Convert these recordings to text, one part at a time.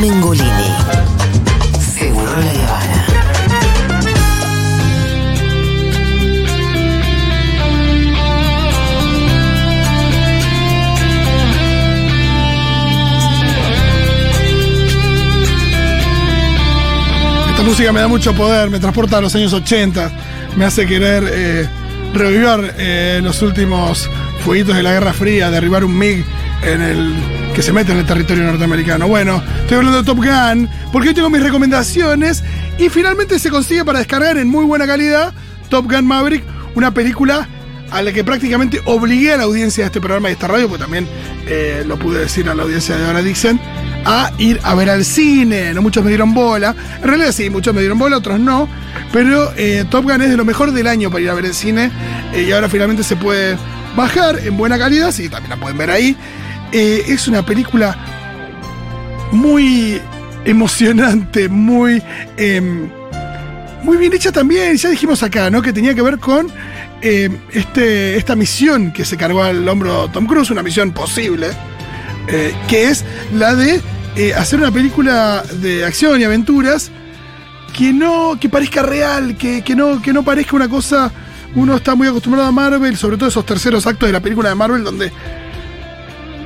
Mengolini. Seguro la Habana. Esta música me da mucho poder, me transporta a los años 80, me hace querer eh, revivir eh, los últimos fueguitos de la Guerra Fría, derribar un MiG en el que se mete en el territorio norteamericano. Bueno, estoy hablando de Top Gun, porque hoy tengo mis recomendaciones y finalmente se consigue para descargar en muy buena calidad Top Gun Maverick, una película a la que prácticamente obligué a la audiencia de este programa y de esta radio, porque también eh, lo pude decir a la audiencia de Ahora Dixon, a ir a ver al cine. No muchos me dieron bola. En realidad sí, muchos me dieron bola, otros no. Pero eh, Top Gun es de lo mejor del año para ir a ver el cine. eh, y ahora finalmente se puede bajar en buena calidad. Sí, también la pueden ver ahí. Eh, es una película muy emocionante, muy, em, muy bien hecha también. Ya dijimos acá, ¿no? Que tenía que ver con eh, este, esta misión que se cargó al hombro Tom Cruise, una misión posible, eh, que es la de eh, hacer una película de acción y aventuras que no, que parezca real, que, que no, que no parezca una cosa. Uno está muy acostumbrado a Marvel, sobre todo esos terceros actos de la película de Marvel, donde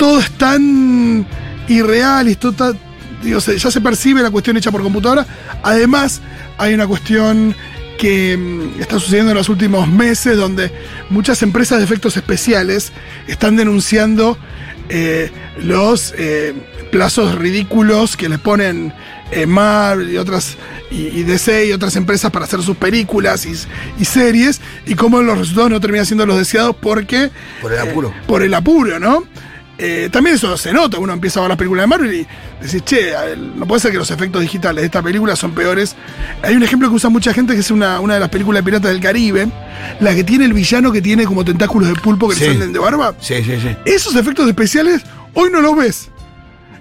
todo es tan irreal y todo tan- digo, ya se percibe la cuestión hecha por computadora. Además, hay una cuestión que mm, está sucediendo en los últimos meses donde muchas empresas de efectos especiales están denunciando eh, los eh, plazos ridículos que les ponen eh, Marvel y otras y, y DC y otras empresas para hacer sus películas y, y series y cómo los resultados no terminan siendo los deseados porque Por el eh, apuro. por el apuro, ¿no? Eh, también eso se nota, uno empieza a ver las películas de Marvel y decís, che, ver, no puede ser que los efectos digitales de esta película son peores. Hay un ejemplo que usa mucha gente que es una, una de las películas de Piratas del Caribe, la que tiene el villano que tiene como tentáculos de pulpo que Sí. le salen de barba. Sí, sí, sí. Esos efectos especiales hoy no los ves.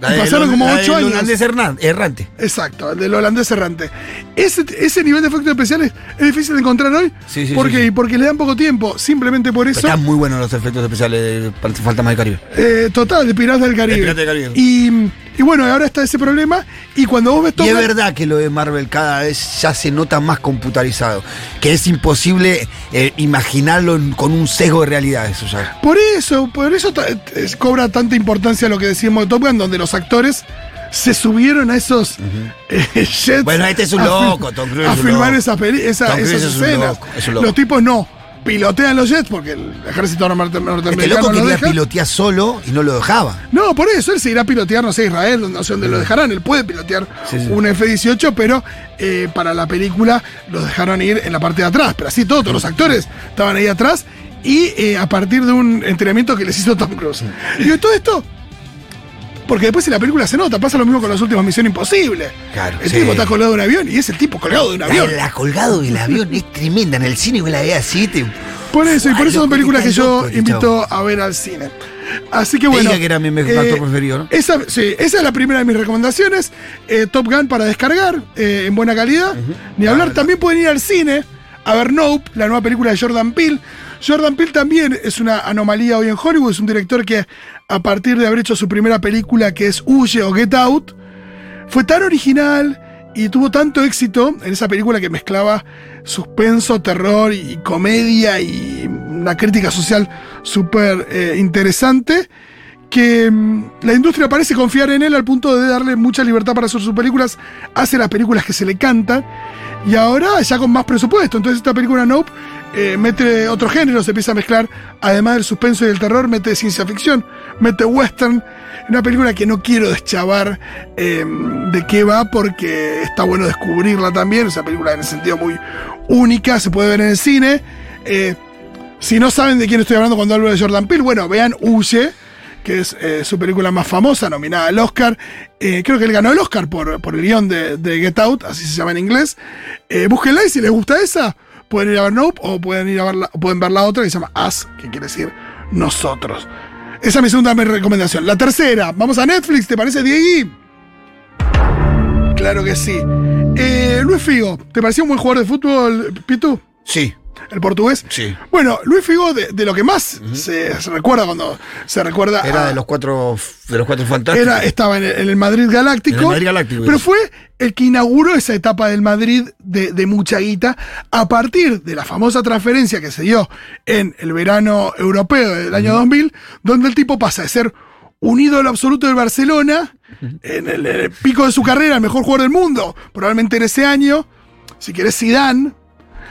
La pasaron como la ocho del años. holandés errante. Exacto, el del holandés errante. Ese, ese nivel de efectos especiales es difícil de encontrar hoy. Sí, sí, ¿Por sí, qué? Porque le dan poco tiempo. Simplemente por Pero eso. están muy buenos los efectos especiales de Falta más de Caribe. Eh, total, de Piratas del Caribe. De Piratas del Caribe. Y, y bueno, ahora está ese problema. Y cuando vos ves Y Top es Gun- verdad que lo de Marvel cada vez ya se nota más computarizado. Que es imposible eh, imaginarlo con un sesgo de realidad, eso ya. Por eso, por eso es- cobra tanta importancia lo que decimos de Top Gun, donde los actores se subieron a esos eh, jets. Bueno, este es un a loco, Tom Cruise A es filmar esa esa- Tom Cruise esas es un escenas. loco, es un loco. Los tipos no. Pilotean los jets porque el ejército norte- norteamericano Este loco lo quería deja. pilotear solo y no lo dejaba. No, por eso él se irá a pilotear, no sé, Israel, no sé dónde lo dejarán. Él puede pilotear Sí, sí. un F-18, pero eh, para la película los dejaron ir en la parte de atrás. Pero así todos, todos los actores estaban ahí atrás y eh, a partir de un entrenamiento que les hizo Tom Cruise. Y todo esto, porque después en la película se nota, pasa lo mismo con las últimas Misiones Imposibles. Claro, el sí. tipo está colgado de un avión y es el tipo colgado de un La, avión. la colgado del avión es tremenda. En el cine vos la veas así, te. Por eso, y por Ay, eso son películas que yo loco invito a ver al cine. Así que Te bueno. dije que era mi mejor actor preferido, ¿no? Esa, sí, esa es la primera de mis recomendaciones. Eh, Top Gun para descargar eh, en buena calidad. Ni hablar, también pueden ir al cine a ver Nope, la nueva película de Jordan Peele. Jordan Peele también es una anomalía hoy en Hollywood. Es un director que, a partir de haber hecho su primera película, que es Huye o Get Out, fue tan original y tuvo tanto éxito en esa película que mezclaba suspenso, terror y comedia y una crítica social súper eh, interesante que mm, la industria parece confiar en él al punto de darle mucha libertad para hacer sus películas, hace las películas que se le cantan y ahora ya con más presupuesto. Entonces esta película Nope eh, mete otro género, se empieza a mezclar, además del suspenso y del terror, mete ciencia ficción, mete western, una película que no quiero deschavar eh, de qué va porque está bueno descubrirla también, esa película en el sentido muy única, se puede ver en el cine. Eh, si no saben de quién estoy hablando cuando hablo de Jordan Peele, bueno, vean Huye, que es eh, su película más famosa, nominada al Oscar. Eh, creo que él ganó el Oscar por, por el guion de, de Get Out, así se llama en inglés. Eh, búsquenla y si les gusta esa, pueden ir a ver Nope o pueden ir a ver la, pueden ver la otra que se llama Us, que quiere decir nosotros. Esa es mi segunda recomendación. La tercera, vamos a Netflix, ¿te parece, Diegui? Claro que sí. Eh, Luis Figo, ¿te pareció un buen jugador de fútbol, Pitu? Sí. El portugués. Sí. Bueno, Luis Figo, de, de lo que más se, se recuerda cuando se recuerda. Era a- de los cuatro, de los cuatro fantásticos. era- estaba en el, en el Madrid Galáctico. En el Madrid Galáctico, Pero fue el que inauguró esa etapa del Madrid de, de mucha guita a partir de la famosa transferencia que se dio en el verano europeo del año 2000, donde el tipo pasa de ser un ídolo absoluto del Barcelona, en el, en el pico de su carrera, el mejor jugador del mundo, probablemente en ese año. Si querés, Zidane,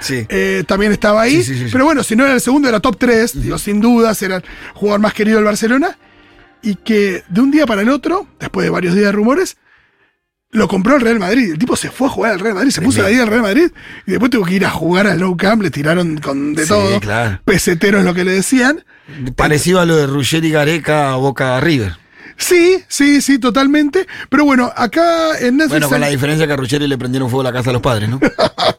Sí. eh, también estaba ahí. Sí, sí, pero bueno, si no era el segundo, era top 3, digo, sin dudas, era el jugador más querido del Barcelona. Y que de un día para el otro, después de varios días de rumores, lo compró el Real Madrid. El tipo se fue a jugar al Real Madrid, se puso la idea del Real Madrid y después tuvo que ir a jugar al Nou Camp, le tiraron con de Sí, todo. claro. Pesetero es lo que le decían. Parecido a lo de Ruggeri Gareca Boca River. Sí, sí, sí, totalmente. Pero bueno, acá en Netflix. Bueno, con la diferencia que a Ruggeri le prendieron fuego a la casa a los padres, ¿no?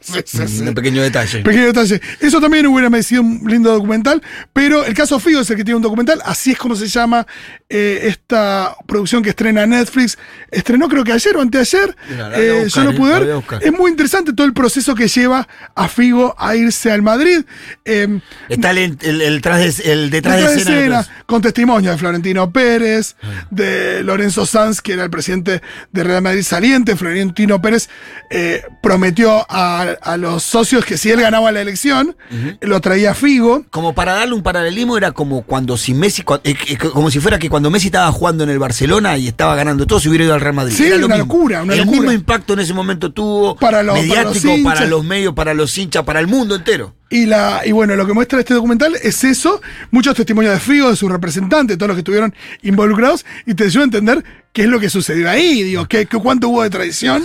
Sí, sí, sí. Un pequeño detalle. Pequeño detalle. Eso también hubiera merecido un lindo documental, pero el caso Figo es el que tiene un documental, así es como se llama eh, esta producción que estrena Netflix. Estrenó creo que ayer o anteayer, Mira, la eh, buscar, yo lo eh, pude ver. Es muy interesante todo el proceso que lleva a Figo a irse al Madrid. Eh, Está el, el- el tras de- el detrás, detrás de escena. de con testimonio de Florentino Pérez, de Lorenzo Sanz, que era el presidente de Real Madrid saliente. Florentino Pérez eh, prometió a, a los socios que si él ganaba la elección, lo traía Figo. Como para darle un paralelismo, era como cuando si Messi, eh, eh, como si fuera que cuando Messi estaba jugando en el Barcelona y estaba ganando todo, se hubiera ido al Real Madrid. Sí, Era lo una mismo. locura, una el locura. mismo impacto en ese momento tuvo Para los- para mediático los para los, medios, para los hinchas, para el mundo entero. Y, la, y bueno, lo que muestra este documental es eso, muchos testimonios de Figo, de su representante, todos los que estuvieron involucrados, y te ayuda a entender qué es lo que sucedió ahí, digo, qué, qué- cuánto hubo de traición.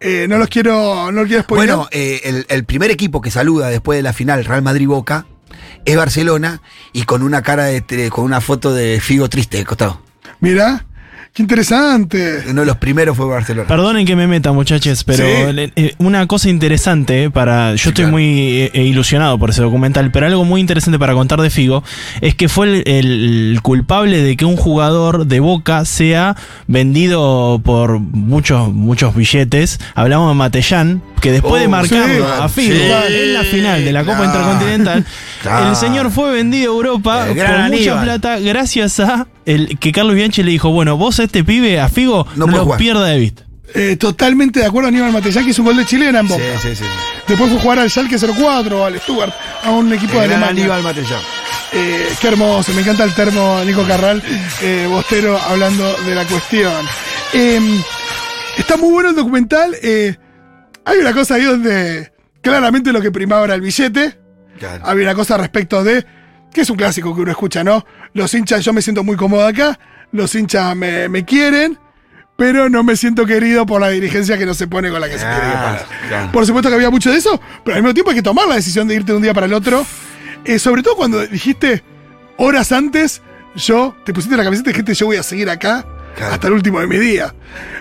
Eh, no los quiero, no los quiero spoiler. Bueno, eh, el, el primer equipo que saluda después de la final, Real Madrid-Boca, es Barcelona y con una cara de- con una foto de Figo triste de costado. Mira, qué interesante. Uno de los primeros fue Barcelona. Perdonen que me meta, muchachos, pero Sí. eh, una cosa interesante eh, para. Yo estoy claro. muy eh, ilusionado por ese documental, pero algo muy interesante para contar de Figo es que fue el, el culpable de que un jugador de Boca sea vendido por muchos muchos billetes. Hablamos de Matellán, que después Oh, de marcarlo sí, a Figo sí, en la final de la Copa Intercontinental, el señor fue vendido a Europa por mucha plata gracias a el que Carlos Bianchi le dijo, bueno, vos a este pibe, a Figo, No lo pierda de vista. Eh, totalmente de acuerdo, Aníbal Matellán, que hizo un gol de chilena en Boca. sí, sí. Después fue a jugar al Schalke 04, al Stuttgart, a un equipo de El Alemania. Aníbal Matellán. Eh, qué hermoso, me encanta el termo Nico Carral, eh, Bostero, hablando de la cuestión. Eh, está muy bueno el documental. eh, hay una cosa ahí donde claramente lo que primaba era el billete. Claro. Había una cosa respecto de, que es un clásico que uno escucha, ¿no? Los hinchas, yo me siento muy cómodo acá, los hinchas me, me quieren, pero no me siento querido por la dirigencia que no se pone con la que se quiere parar. claro. Por supuesto que había mucho de eso, pero al mismo tiempo hay que tomar la decisión de irte de un día para el otro. Eh, sobre todo cuando dijiste horas antes, yo te pusiste la camiseta y dijiste yo voy a seguir acá Claro. hasta el último de mi día.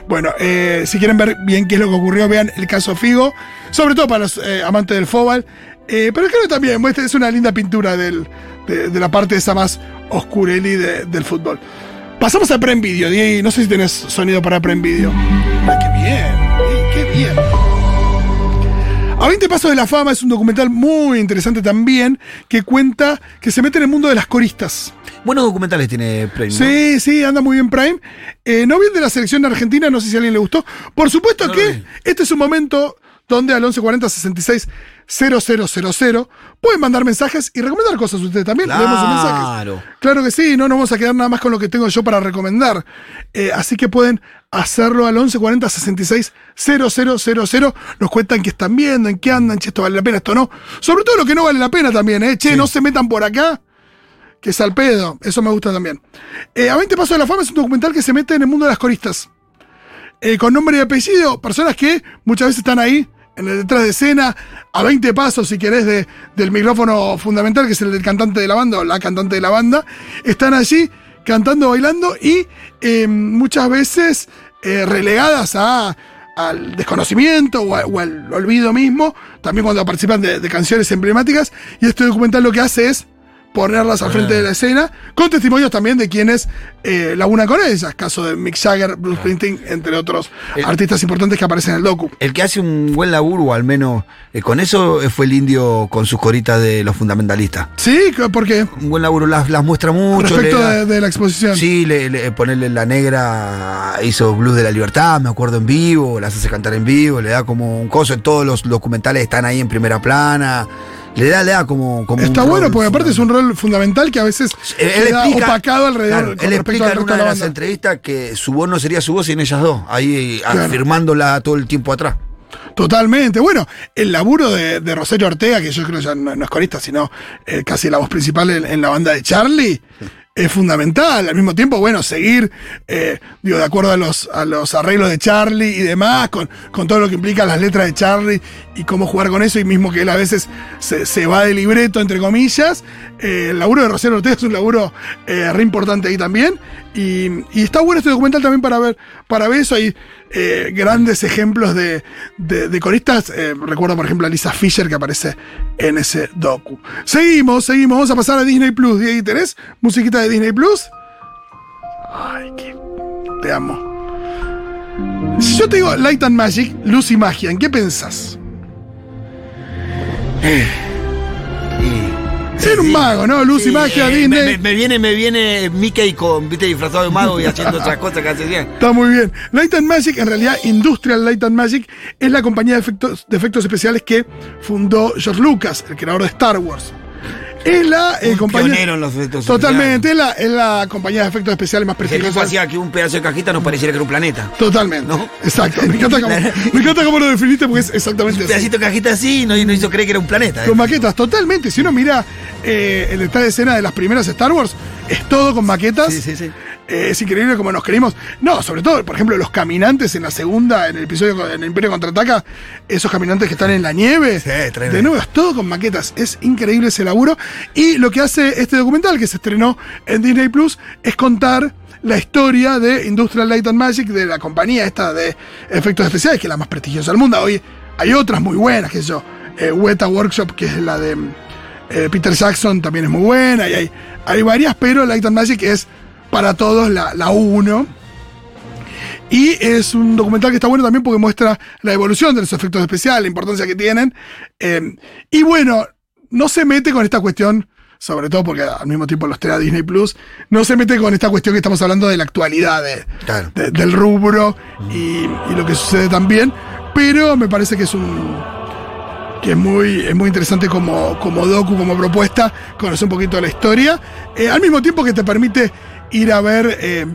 Bueno, eh, si quieren ver bien qué es lo que ocurrió, vean el caso Figo, sobre todo para los eh, amantes del fútbol. Eh, pero creo que también muestra, es una linda pintura del- de, de la parte esa más oscureli de- del fútbol. Pasamos a Diego. No sé si tenés sonido para Prime Video. Ay, qué bien, qué bien. A 20 Pasos de la Fama es un documental muy interesante también que cuenta que se mete en el mundo de las coristas. Buenos documentales tiene Prime. ¿no? Sí, sí, anda muy bien Prime. Eh, no bien de la selección argentina, no sé si a alguien le gustó. Por supuesto No que este es un momento donde al 1140 66 0000 pueden mandar mensajes y recomendar cosas ustedes también. Leemos sus mensajes. Claro. Claro que sí, no nos vamos a quedar nada más con lo que tengo yo para recomendar. Eh, así que pueden hacerlo al 1140 66 0000. Nos cuentan qué están viendo, en qué andan, che, esto vale la pena, esto no. Sobre todo lo que no vale la pena también, ¿eh? Che, no se metan por acá, que es al pedo. Eso me gusta también. Eh, a 20 Pasos de la Fama es un documental que se mete en el mundo de las coristas. Eh, con nombre y apellido, personas que muchas veces están ahí, en el detrás de escena, a 20 pasos, si querés, de- del micrófono fundamental, que es el del cantante de la banda o la cantante de la banda, están allí cantando, bailando y eh, muchas veces eh, relegadas a, al desconocimiento o al olvido mismo, también cuando participan de, de canciones emblemáticas, y este documental lo que hace es ponerlas al frente de la escena, con testimonios también de quienes eh, laburan con ellas, caso de Mick Jagger, Bruce Springsteen, entre otros El- artistas importantes que aparecen en el docu. El que hace un buen laburo, o al menos eh, con eso, eh, fue el indio con sus coritas de los fundamentalistas. Sí, porque Un buen laburo, las, las muestra mucho. respecto le de, de la exposición. Sí, le, le- ponerle la negra, hizo Blues de la Libertad, me acuerdo en vivo, las hace cantar en vivo, le da como un coso, todos los documentales están ahí en primera plana, le da, le da como, como Está bueno porque aparte es un rol fundamental que a veces Él, queda explica, opacado alrededor claro, él explica en una de la las entrevistas que su voz no sería su voz sin ellas dos, ahí Claro. afirmándola todo el tiempo atrás. Totalmente. Bueno, el laburo de, de Rosario Ortega, que yo creo ya no, no es corista, sino eh, casi la voz principal en, en la banda de Charlie, es fundamental. Al mismo tiempo, bueno, seguir, eh, digo, de acuerdo a los, a los arreglos de Charlie y demás, con, con todo lo que implica las letras de Charlie y cómo jugar con eso, y mismo que él a veces se, se va de libreto, entre comillas. Eh, el laburo de Rosario Ortega es un laburo eh, re importante ahí también. Y, está bueno este documental también para ver, para ver eso. Hay eh, grandes ejemplos de, de, coristas. Eh, recuerdo, por ejemplo, a Lisa Fisher que aparece en ese docu. Seguimos, seguimos. Vamos a pasar a Disney Plus. Diego, ¿tenés musiquita de Disney Plus? Ay, qué. Te amo. Si yo te digo Light and Magic, luz y magia, ¿en qué pensás? Y, Ser un mago, ¿no? Luz y magia, eh, Disney. Me, me- me viene, me viene Mickey con, viste, disfrazado de mago y haciendo otras cosas que hace bien. Está muy bien. Light and Magic, en realidad Industrial Light and Magic, es la compañía de efectos, de efectos especiales que fundó George Lucas, el creador de Star Wars. Es la eh, Un compañía. pionero en los efectos Totalmente, es la, es la compañía de efectos especiales más prestigiosa. hacía que un pedazo de cajita nos pareciera que era un planeta. Totalmente. ¿No? Exacto. Me encanta, cómo, me encanta cómo lo definiste porque es exactamente Un así. pedacito de cajita así y no, hizo creer que era un planeta. ¿eh? Con maquetas, totalmente. Si uno mira eh, el detrás de escena de las primeras Star Wars, es todo con maquetas. Sí, sí, sí. Eh, es increíble como nos creímos. No, sobre todo, por ejemplo, los caminantes en la segunda, en el episodio en el Imperio Contraataca, esos caminantes que están en la nieve. Sí, de nuevo, es todo con maquetas. Es increíble ese laburo. Y lo que hace este documental que se estrenó en Disney Plus es contar la historia de Industrial Light and Magic, de la compañía esta de efectos especiales, que es la más prestigiosa del mundo. Hoy hay otras muy buenas, que yo. Eh, Weta Workshop, que es la de eh, Peter Jackson, también es muy buena. Y hay, hay varias, pero Light and Magic es para todos la, la uno. Y es un documental que está bueno también porque muestra la evolución de los efectos especiales, la importancia que tienen. Eh, y bueno, no se mete con esta cuestión, sobre todo porque al mismo tiempo los trae a Disney Plus, no se mete con esta cuestión que estamos hablando de la actualidad de- Claro. de- del rubro y, y lo que sucede también. Pero me parece que es un. que es muy, es muy interesante como, como docu, como propuesta, conocer un poquito la historia. eh, al mismo tiempo que te permite ir a ver. eh,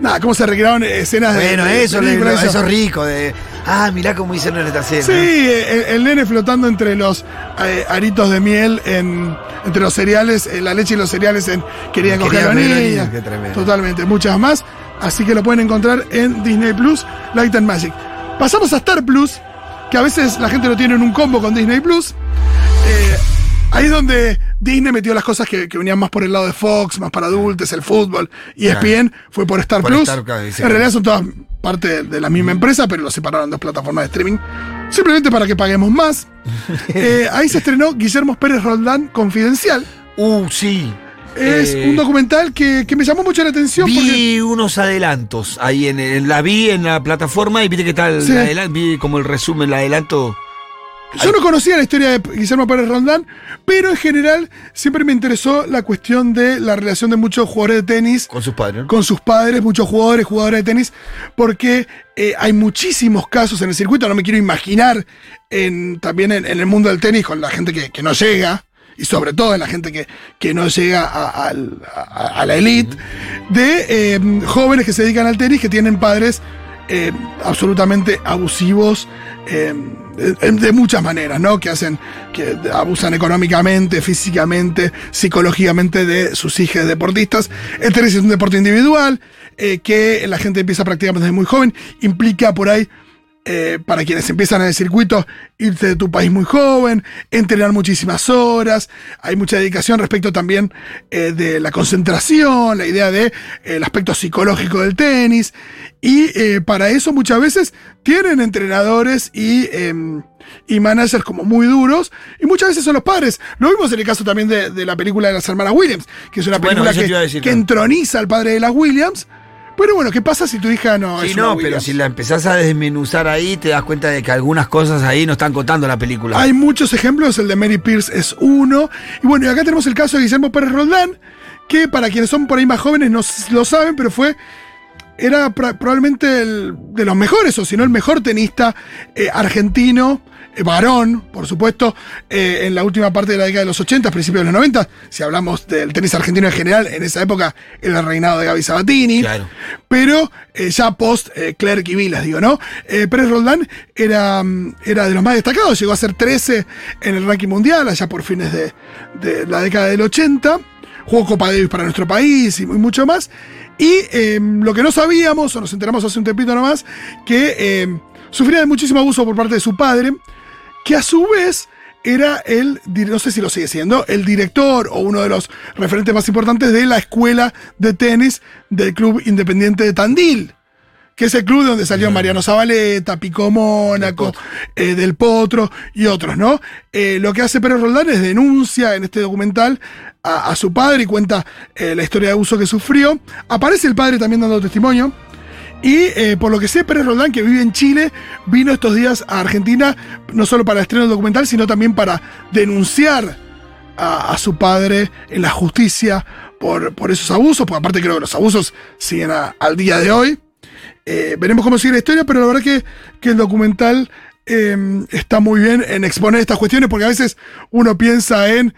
Nada, cómo se recrearon escenas de. Bueno, de eso, le- películas, eso es rico. De, ah, mirá cómo hicieron esta escena. Sí, el, el nene flotando entre los eh, aritos de miel, en, entre los cereales, eh, la leche y los cereales en Quería coger a niña. niña, qué tremendo. Totalmente, muchas más. Así que lo pueden encontrar en Disney Plus, Light and Magic. Pasamos a Star Plus, que a veces la gente lo tiene en un combo con Disney Plus. Eh, ahí es donde Disney metió las cosas que, que venían más por el lado de Fox, más para adultos, el fútbol. Y. ESPN fue por Star Por Plus. Star, claro, dice en realidad son todas parte de, de la misma empresa, pero lo separaron en dos plataformas de streaming. Simplemente para que paguemos más. Eh, ahí se estrenó Guillermo Pérez Roldán Confidencial. Uh, sí. Es Eh, un documental que, que me llamó mucho la atención Vi porque. unos adelantos ahí en, en- la vi en la plataforma y viste que tal Sí. vi como el resumen, el adelanto. Yo no conocía la historia de Guillermo Pérez Roldán, pero en general siempre me interesó la cuestión de la relación de muchos jugadores de tenis Con sus padres. con sus padres, muchos jugadores, jugadores de tenis, porque eh, hay muchísimos casos en el circuito, no me quiero imaginar en, también en, en el mundo del tenis con la gente que, que no llega, y sobre todo en la gente que, que no llega a, al- a- a la elite, de eh, jóvenes que se dedican al tenis que tienen padres eh, absolutamente abusivos. eh, de, de muchas maneras, ¿no? Que hacen, que abusan económicamente, físicamente, psicológicamente de sus hijas deportistas. El tenis es un deporte individual, eh, que la gente empieza a practicar desde muy joven, implica por ahí eh, para quienes empiezan en el circuito, irte de tu país muy joven, entrenar muchísimas horas, hay mucha dedicación respecto también eh, de la concentración, la idea de eh, el aspecto psicológico del tenis, y para eso muchas veces tienen entrenadores y, em, y managers como muy duros, y muchas veces son los padres. Lo vimos en el caso también de, de la película de las hermanas Williams, que es una película que, que entroniza al padre de las Williams. Pero bueno, ¿qué pasa si tu hija no Sí, es una no, pero Williams? si la empezás a desmenuzar ahí, te das cuenta de que algunas cosas ahí no están contando la película. Hay muchos ejemplos, el de Mary Pierce es uno. Y bueno, y acá tenemos el caso de Guillermo Pérez Roldán, que para quienes son por ahí más jóvenes no s- lo saben, pero fue. Era pra- probablemente el de los mejores, o si no el mejor tenista eh, argentino, varón, por supuesto, eh, en la última parte de la década de los 80, principios de los 90. Si hablamos del tenis argentino en general, en esa época era el reinado de Gaby Sabatini. Claro. Pero eh, ya post eh, Clerc y Vilas, digo, ¿no? Eh, Pérez Roldán era, mm, era de los más destacados, llegó a ser 13 en el ranking mundial, allá por fines de, de la década del 80. Jugó Copa Davis para nuestro país y muy- mucho más. Y eh, lo que no sabíamos, o nos enteramos hace un tempito nomás, que eh, sufría de muchísimo abuso por parte de su padre, que a su vez era el, no sé si lo sigue siendo, el director o uno de los referentes más importantes de la escuela de tenis del Club Independiente de Tandil, que es el club de donde salió Mariano Zabaleta, Pico Mónaco, eh, Del Potro y otros, ¿no? Eh, lo que hace Pérez Roldán es denuncia en este documental a, a su padre y cuenta eh, la historia de abuso que sufrió. Aparece el padre también dando testimonio. Y eh, por lo que sé, Pérez Roldán, que vive en Chile, vino estos días a Argentina, no solo para el estreno del documental, sino también para denunciar a, su padre en la justicia por, por esos abusos, porque aparte creo que los abusos siguen al día de hoy. Eh, veremos cómo sigue la historia, pero la verdad que, que el documental eh, está muy bien en exponer estas cuestiones, porque a veces uno piensa en...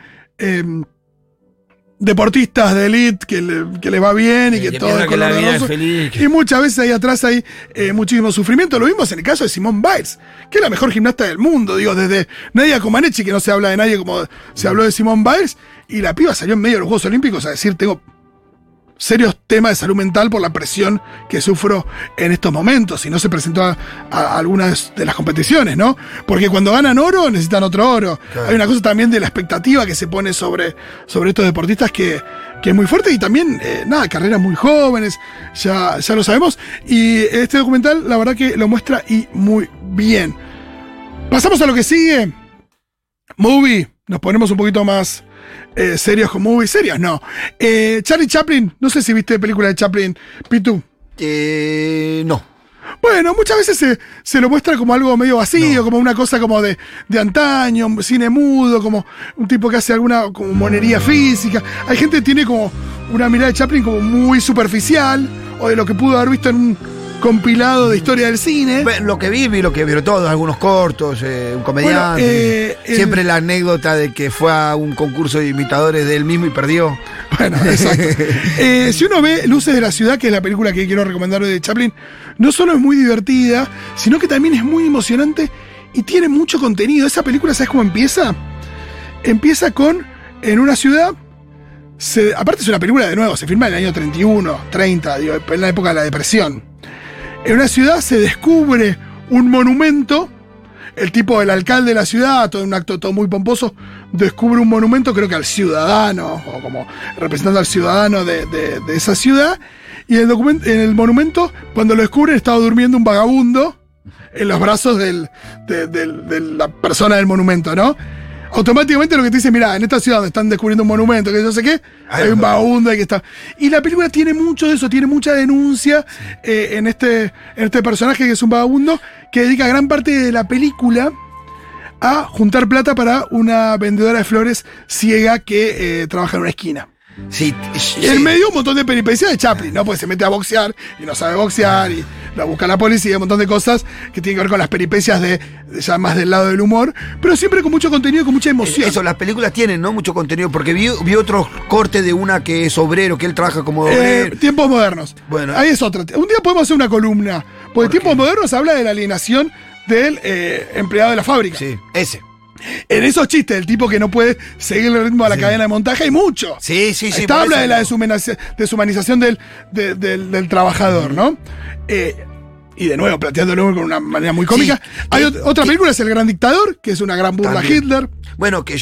deportistas de elite que le, que le va bien y que que todo es que la color de vida es rosa. feliz, Y muchas veces ahí atrás hay eh, muchísimo sufrimiento. Lo vimos en el caso de Simone Biles, que es la mejor gimnasta del mundo. Digo, desde Nadia Comaneci, que no se habla de nadie como se habló de Simone Biles, y la piba salió en medio de los Juegos Olímpicos a decir, tengo serios temas de salud mental por la presión que sufro en estos momentos y no se presentó a, a algunas de las competiciones, ¿no? Porque cuando ganan oro necesitan otro oro. Claro. Hay una cosa también de la expectativa que se pone sobre, sobre estos deportistas que, que es muy fuerte y también, eh, nada, carreras muy jóvenes, ya, ya lo sabemos. Y este documental, la verdad que lo muestra y muy bien. Pasamos a lo que sigue. Movie. Nos ponemos un poquito más eh, serios con movie. Serios, no. Eh, Charlie Chaplin. No sé si viste película de Chaplin. Pitu. Eh, no. Bueno, muchas veces se, se lo muestra como algo medio vacío, como una cosa como de, de antaño, un cine mudo, como un tipo que hace alguna como monería física. Hay gente que tiene como una mirada de Chaplin como muy superficial, o de lo que pudo haber visto en un compilado de historia del cine. Lo que vi, vi lo que vieron todos, algunos cortos, eh, un comediante. Bueno, eh, el- Siempre la anécdota de que fue a un concurso de imitadores de él mismo y perdió. Bueno, exacto. Eh, si uno ve Luces de la Ciudad, que es la película que quiero recomendar hoy de Chaplin, no solo es muy divertida, sino que también es muy emocionante y tiene mucho contenido. Esa película, ¿sabes cómo empieza? Empieza con, en una ciudad, se- aparte es una película de nuevo, se filma en el año 31, 30, digo, en la época de la depresión. En una ciudad se descubre un monumento, el tipo del alcalde de la ciudad, todo un acto todo muy pomposo, descubre un monumento, creo que al ciudadano, o como representando al ciudadano de, de- esa ciudad, y en el, en el monumento, cuando lo descubren, estaba durmiendo un vagabundo en los brazos del- de, del- de la persona del monumento, ¿no? Automáticamente lo que te dice, mira, en esta ciudad donde están descubriendo un monumento, que no sé qué, hay un vagabundo ahí que está. Y la película tiene mucho de eso, tiene mucha denuncia eh, en, este, en este personaje que es un vagabundo, que dedica gran parte de la película a juntar plata para una vendedora de flores ciega que eh, trabaja en una esquina. Sí, Y sí. en medio un montón de peripecias de Chaplin, ¿no? Pues se mete a boxear y no sabe boxear y la busca la policía, un montón de cosas que tienen que ver con las peripecias de, ya más del lado del humor, pero siempre con mucho contenido y con mucha emoción. Eso, las películas tienen, ¿no? Mucho contenido, porque vi, vi otro corte de una que es obrero, que él trabaja como Eh, obrero. tiempos modernos. Bueno. Ahí es otra. Un día podemos hacer una columna. Porque tiempos modernos habla de la alienación del eh, empleado de la fábrica. Sí, ese. En esos chistes, del tipo que no puede seguir el ritmo a la cadena de montaje, hay mucho. Sí, sí, sí. Esta habla de la deshumanización, del, de- del, del trabajador, ¿no? Eh, Y de nuevo, planteando el humor con una manera muy cómica. Sí. Hay Eh, ot- otra película, es El Gran Dictador, que es una gran burla a. Hitler. Bueno, que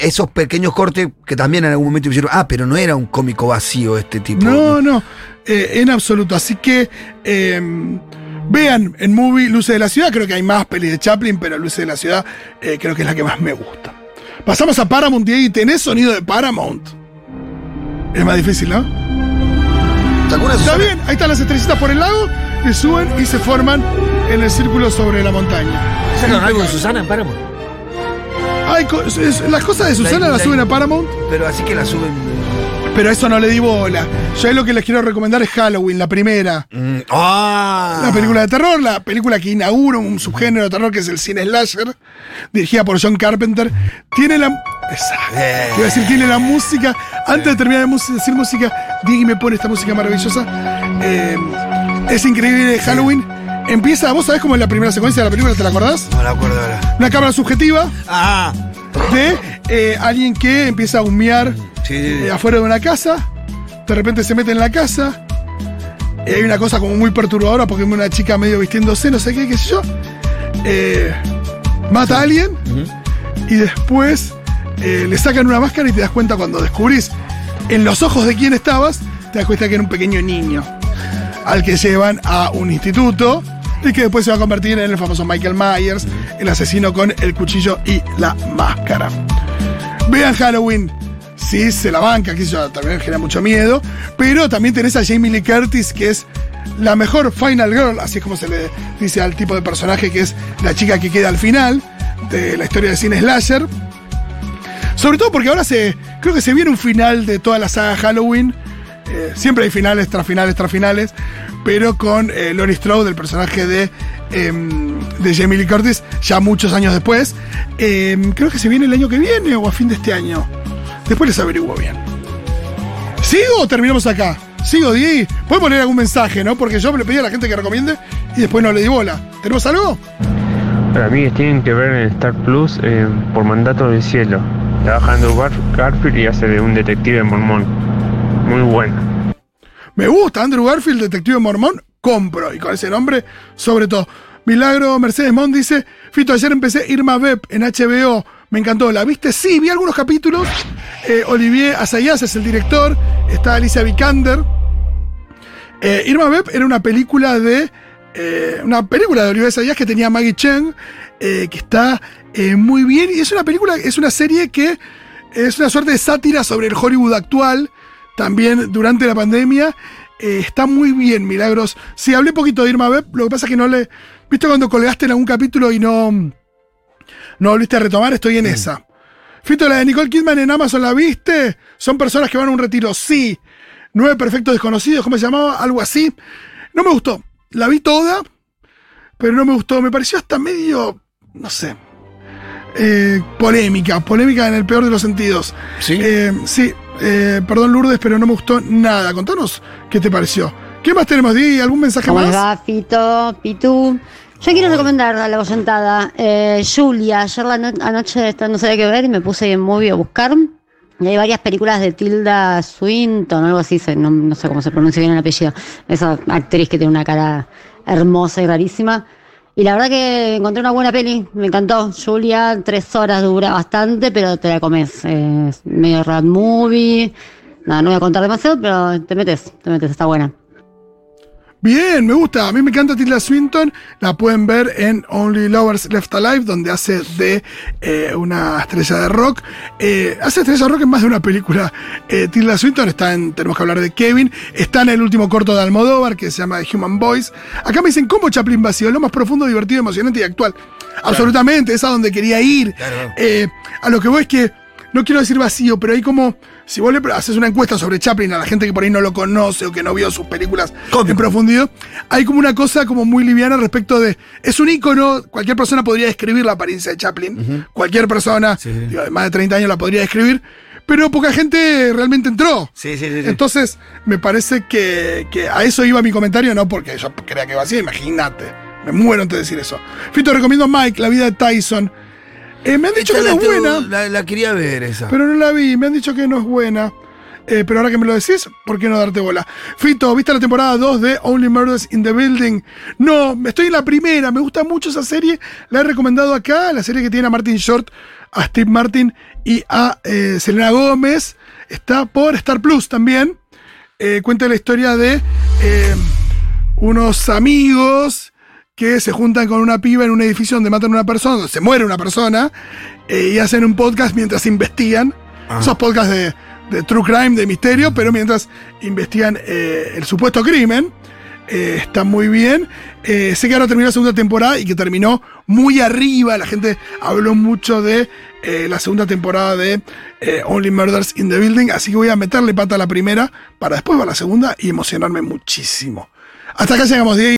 esos pequeños cortes que también en algún momento dijeron, ah, pero no era un cómico vacío este tipo. No, no, eh, en absoluto. Así que eh, vean en Movie Luces de la Ciudad. Creo que hay más pelis de Chaplin, pero Luces de la Ciudad eh, creo que es la que más me gusta. Pasamos a Paramount y tenés sonido de Paramount. Es más difícil, ¿no? ¿Sacó una Está bien, ahí están las estrellitas por el lago, que suben y se forman en el círculo sobre la montaña. ¿Sacaron algo de Susana en Paramount? Co- es- las cosas de Susana La- las la- suben a Paramount, Pero así que la suben. Pero eso no le di bola. Yo ahí lo que les quiero recomendar es Halloween, la primera. mm, ¡Ah! La película de terror, la película que inaugura un subgénero de terror que es el cine slasher, dirigida por John Carpenter. Tiene la. Exacto. Eh. Iba a decir, tiene la música. Antes de terminar de decir música, Diego me pone esta música maravillosa. Eh, es increíble Halloween. Empieza, vos sabés cómo es la primera secuencia de la película, ¿te la acordás? No la acuerdo ahora. Una cámara subjetiva ¡Ah! de eh, alguien que empieza a humear Sí, eh, afuera de una casa, de repente se mete en la casa, y hay una cosa como muy perturbadora porque una chica medio vistiéndose, no sé qué, qué sé yo, eh, mata a alguien y después eh, le sacan una máscara y te das cuenta cuando descubrís en los ojos de quién estabas, te das cuenta que era un pequeño niño al que llevan a un instituto y que después se va a convertir en el famoso Michael Myers, el asesino con el cuchillo y la máscara. Vean Halloween. Sí, se la banca, que eso también genera mucho miedo. Pero también tenés a Jamie Lee Curtis, que es la mejor Final Girl, así es como se le dice al tipo de personaje que es la chica que queda al final de la historia de cine slasher. Sobre todo porque ahora se. Creo que se viene un final de toda la saga Halloween. Eh, siempre hay finales tras finales tras finales. Pero con eh, Laurie Strode, el personaje de, em, de Jamie Lee Curtis, ya muchos años después. Em, creo que se viene el año que viene o a fin de este año. Después les averiguo bien. ¿Sigo o terminamos acá? Sigo, Di. Podemos leer algún mensaje, ¿no? Porque yo le pedí a la gente que recomiende y después no le di bola. ¿Tenemos algo? Para mí tienen que ver en Star Plus eh, por mandato del cielo. Trabaja Andrew Gar- Garfield y hace de un detective mormón. Muy bueno. Me gusta Andrew Garfield, detective mormón, compro. Y con ese nombre, sobre todo. Milagro Mercedes Mont dice: Fito, ayer empecé Irma Web en HBO. Me encantó. ¿La viste? Sí, vi algunos capítulos. Eh, Olivier Assayas es el director. Está Alicia Vikander. Eh, Irma Web era una película de. eh, una película de Olivier Assayas que tenía Maggie Chen. que está muy bien. Y es una película, es una serie que es una suerte de sátira sobre el Hollywood actual. También durante la pandemia. Está muy bien, Milagros. Sí, hablé poquito de Irma Web. Lo que pasa es que no le. ¿Viste cuando colgaste en algún capítulo y no. No volviste a retomar? Estoy en esa. Fito, la de Nicole Kidman en Amazon, ¿la viste? Son personas que van a un retiro. Sí. Nueve perfectos desconocidos, ¿cómo se llamaba? Algo así. No me gustó. La vi toda, pero no me gustó. Me pareció hasta medio. No sé. eh, polémica. Polémica en el peor de los sentidos. ¿Sí? Eh, sí, eh, perdón Lourdes, pero no me gustó nada. Contanos qué te pareció. ¿Qué más tenemos, Di? ¿Algún mensaje ¿Cómo les más? va, Fito, Pitu? Yo quiero recomendar a la oyentada eh, Julia. Ayer la no- anoche no sabía qué ver y me puse en movie a buscar. Y hay varias películas de Tilda Swinton, algo así, no, no sé cómo se pronuncia bien el apellido. Esa actriz que tiene una cara hermosa y rarísima. Y la verdad que encontré una buena peli, me encantó. Julia, tres horas dura bastante, pero te la comes. Eh, Es medio rad movie. Nada, no voy a contar demasiado, pero te metes, te metes, está buena. Bien, me gusta. A mí me encanta Tilda Swinton. La pueden ver en Only Lovers Left Alive, donde hace de eh, una estrella de rock. Eh, hace estrella de rock en más de una película. Eh, Tilda Swinton está en Tenemos que hablar de Kevin. Está en el último corto de Almodóvar, que se llama The Human Voice. Acá me dicen, ¿cómo Chaplin vacío? Lo más profundo, divertido, emocionante y actual. Absolutamente, es a donde quería ir. Claro. Eh, a lo que voy es que, no quiero decir vacío, pero hay como, si vos le haces una encuesta sobre Chaplin a la gente que por ahí no lo conoce o que no vio sus películas Cómico. en profundidad, hay como una cosa como muy liviana respecto de, es un ícono, cualquier persona podría describir la apariencia de Chaplin, cualquier persona Sí, sí. digo, de más de 30 años la podría describir, pero poca gente realmente entró. Sí, sí, sí. sí. Entonces, me parece que, que a eso iba mi comentario, no porque yo crea que va así, imagínate. Me muero antes de decir eso. Fito, recomiendo Mike, La vida de Tyson. Eh, me han dicho que no es buena, La, la quería ver esa. pero no la vi. Me han dicho que no es buena. Eh, pero ahora que me lo decís, ¿por qué no darte bola? Fito, ¿viste la temporada 2 de Only Murders in the Building? No, estoy en la primera, me gusta mucho esa serie, la he recomendado acá, la serie que tiene a Martin Short, a Steve Martin y a eh, Selena Gómez. Está por Star Plus también. Cuenta la historia de unos amigos que se juntan con una piba en un edificio donde matan a una persona, donde se muere una persona, eh, y hacen un podcast mientras investigan. Esos podcasts de, de true crime, de misterio, pero mientras investigan eh, el supuesto crimen. Eh, está muy bien. Eh, sé que ahora terminó la segunda temporada y que terminó muy arriba. La gente habló mucho de eh, la segunda temporada de Only Murders in the Building. Así que voy a meterle pata a la primera para después ver la segunda y emocionarme muchísimo. Hasta acá llegamos, Diego.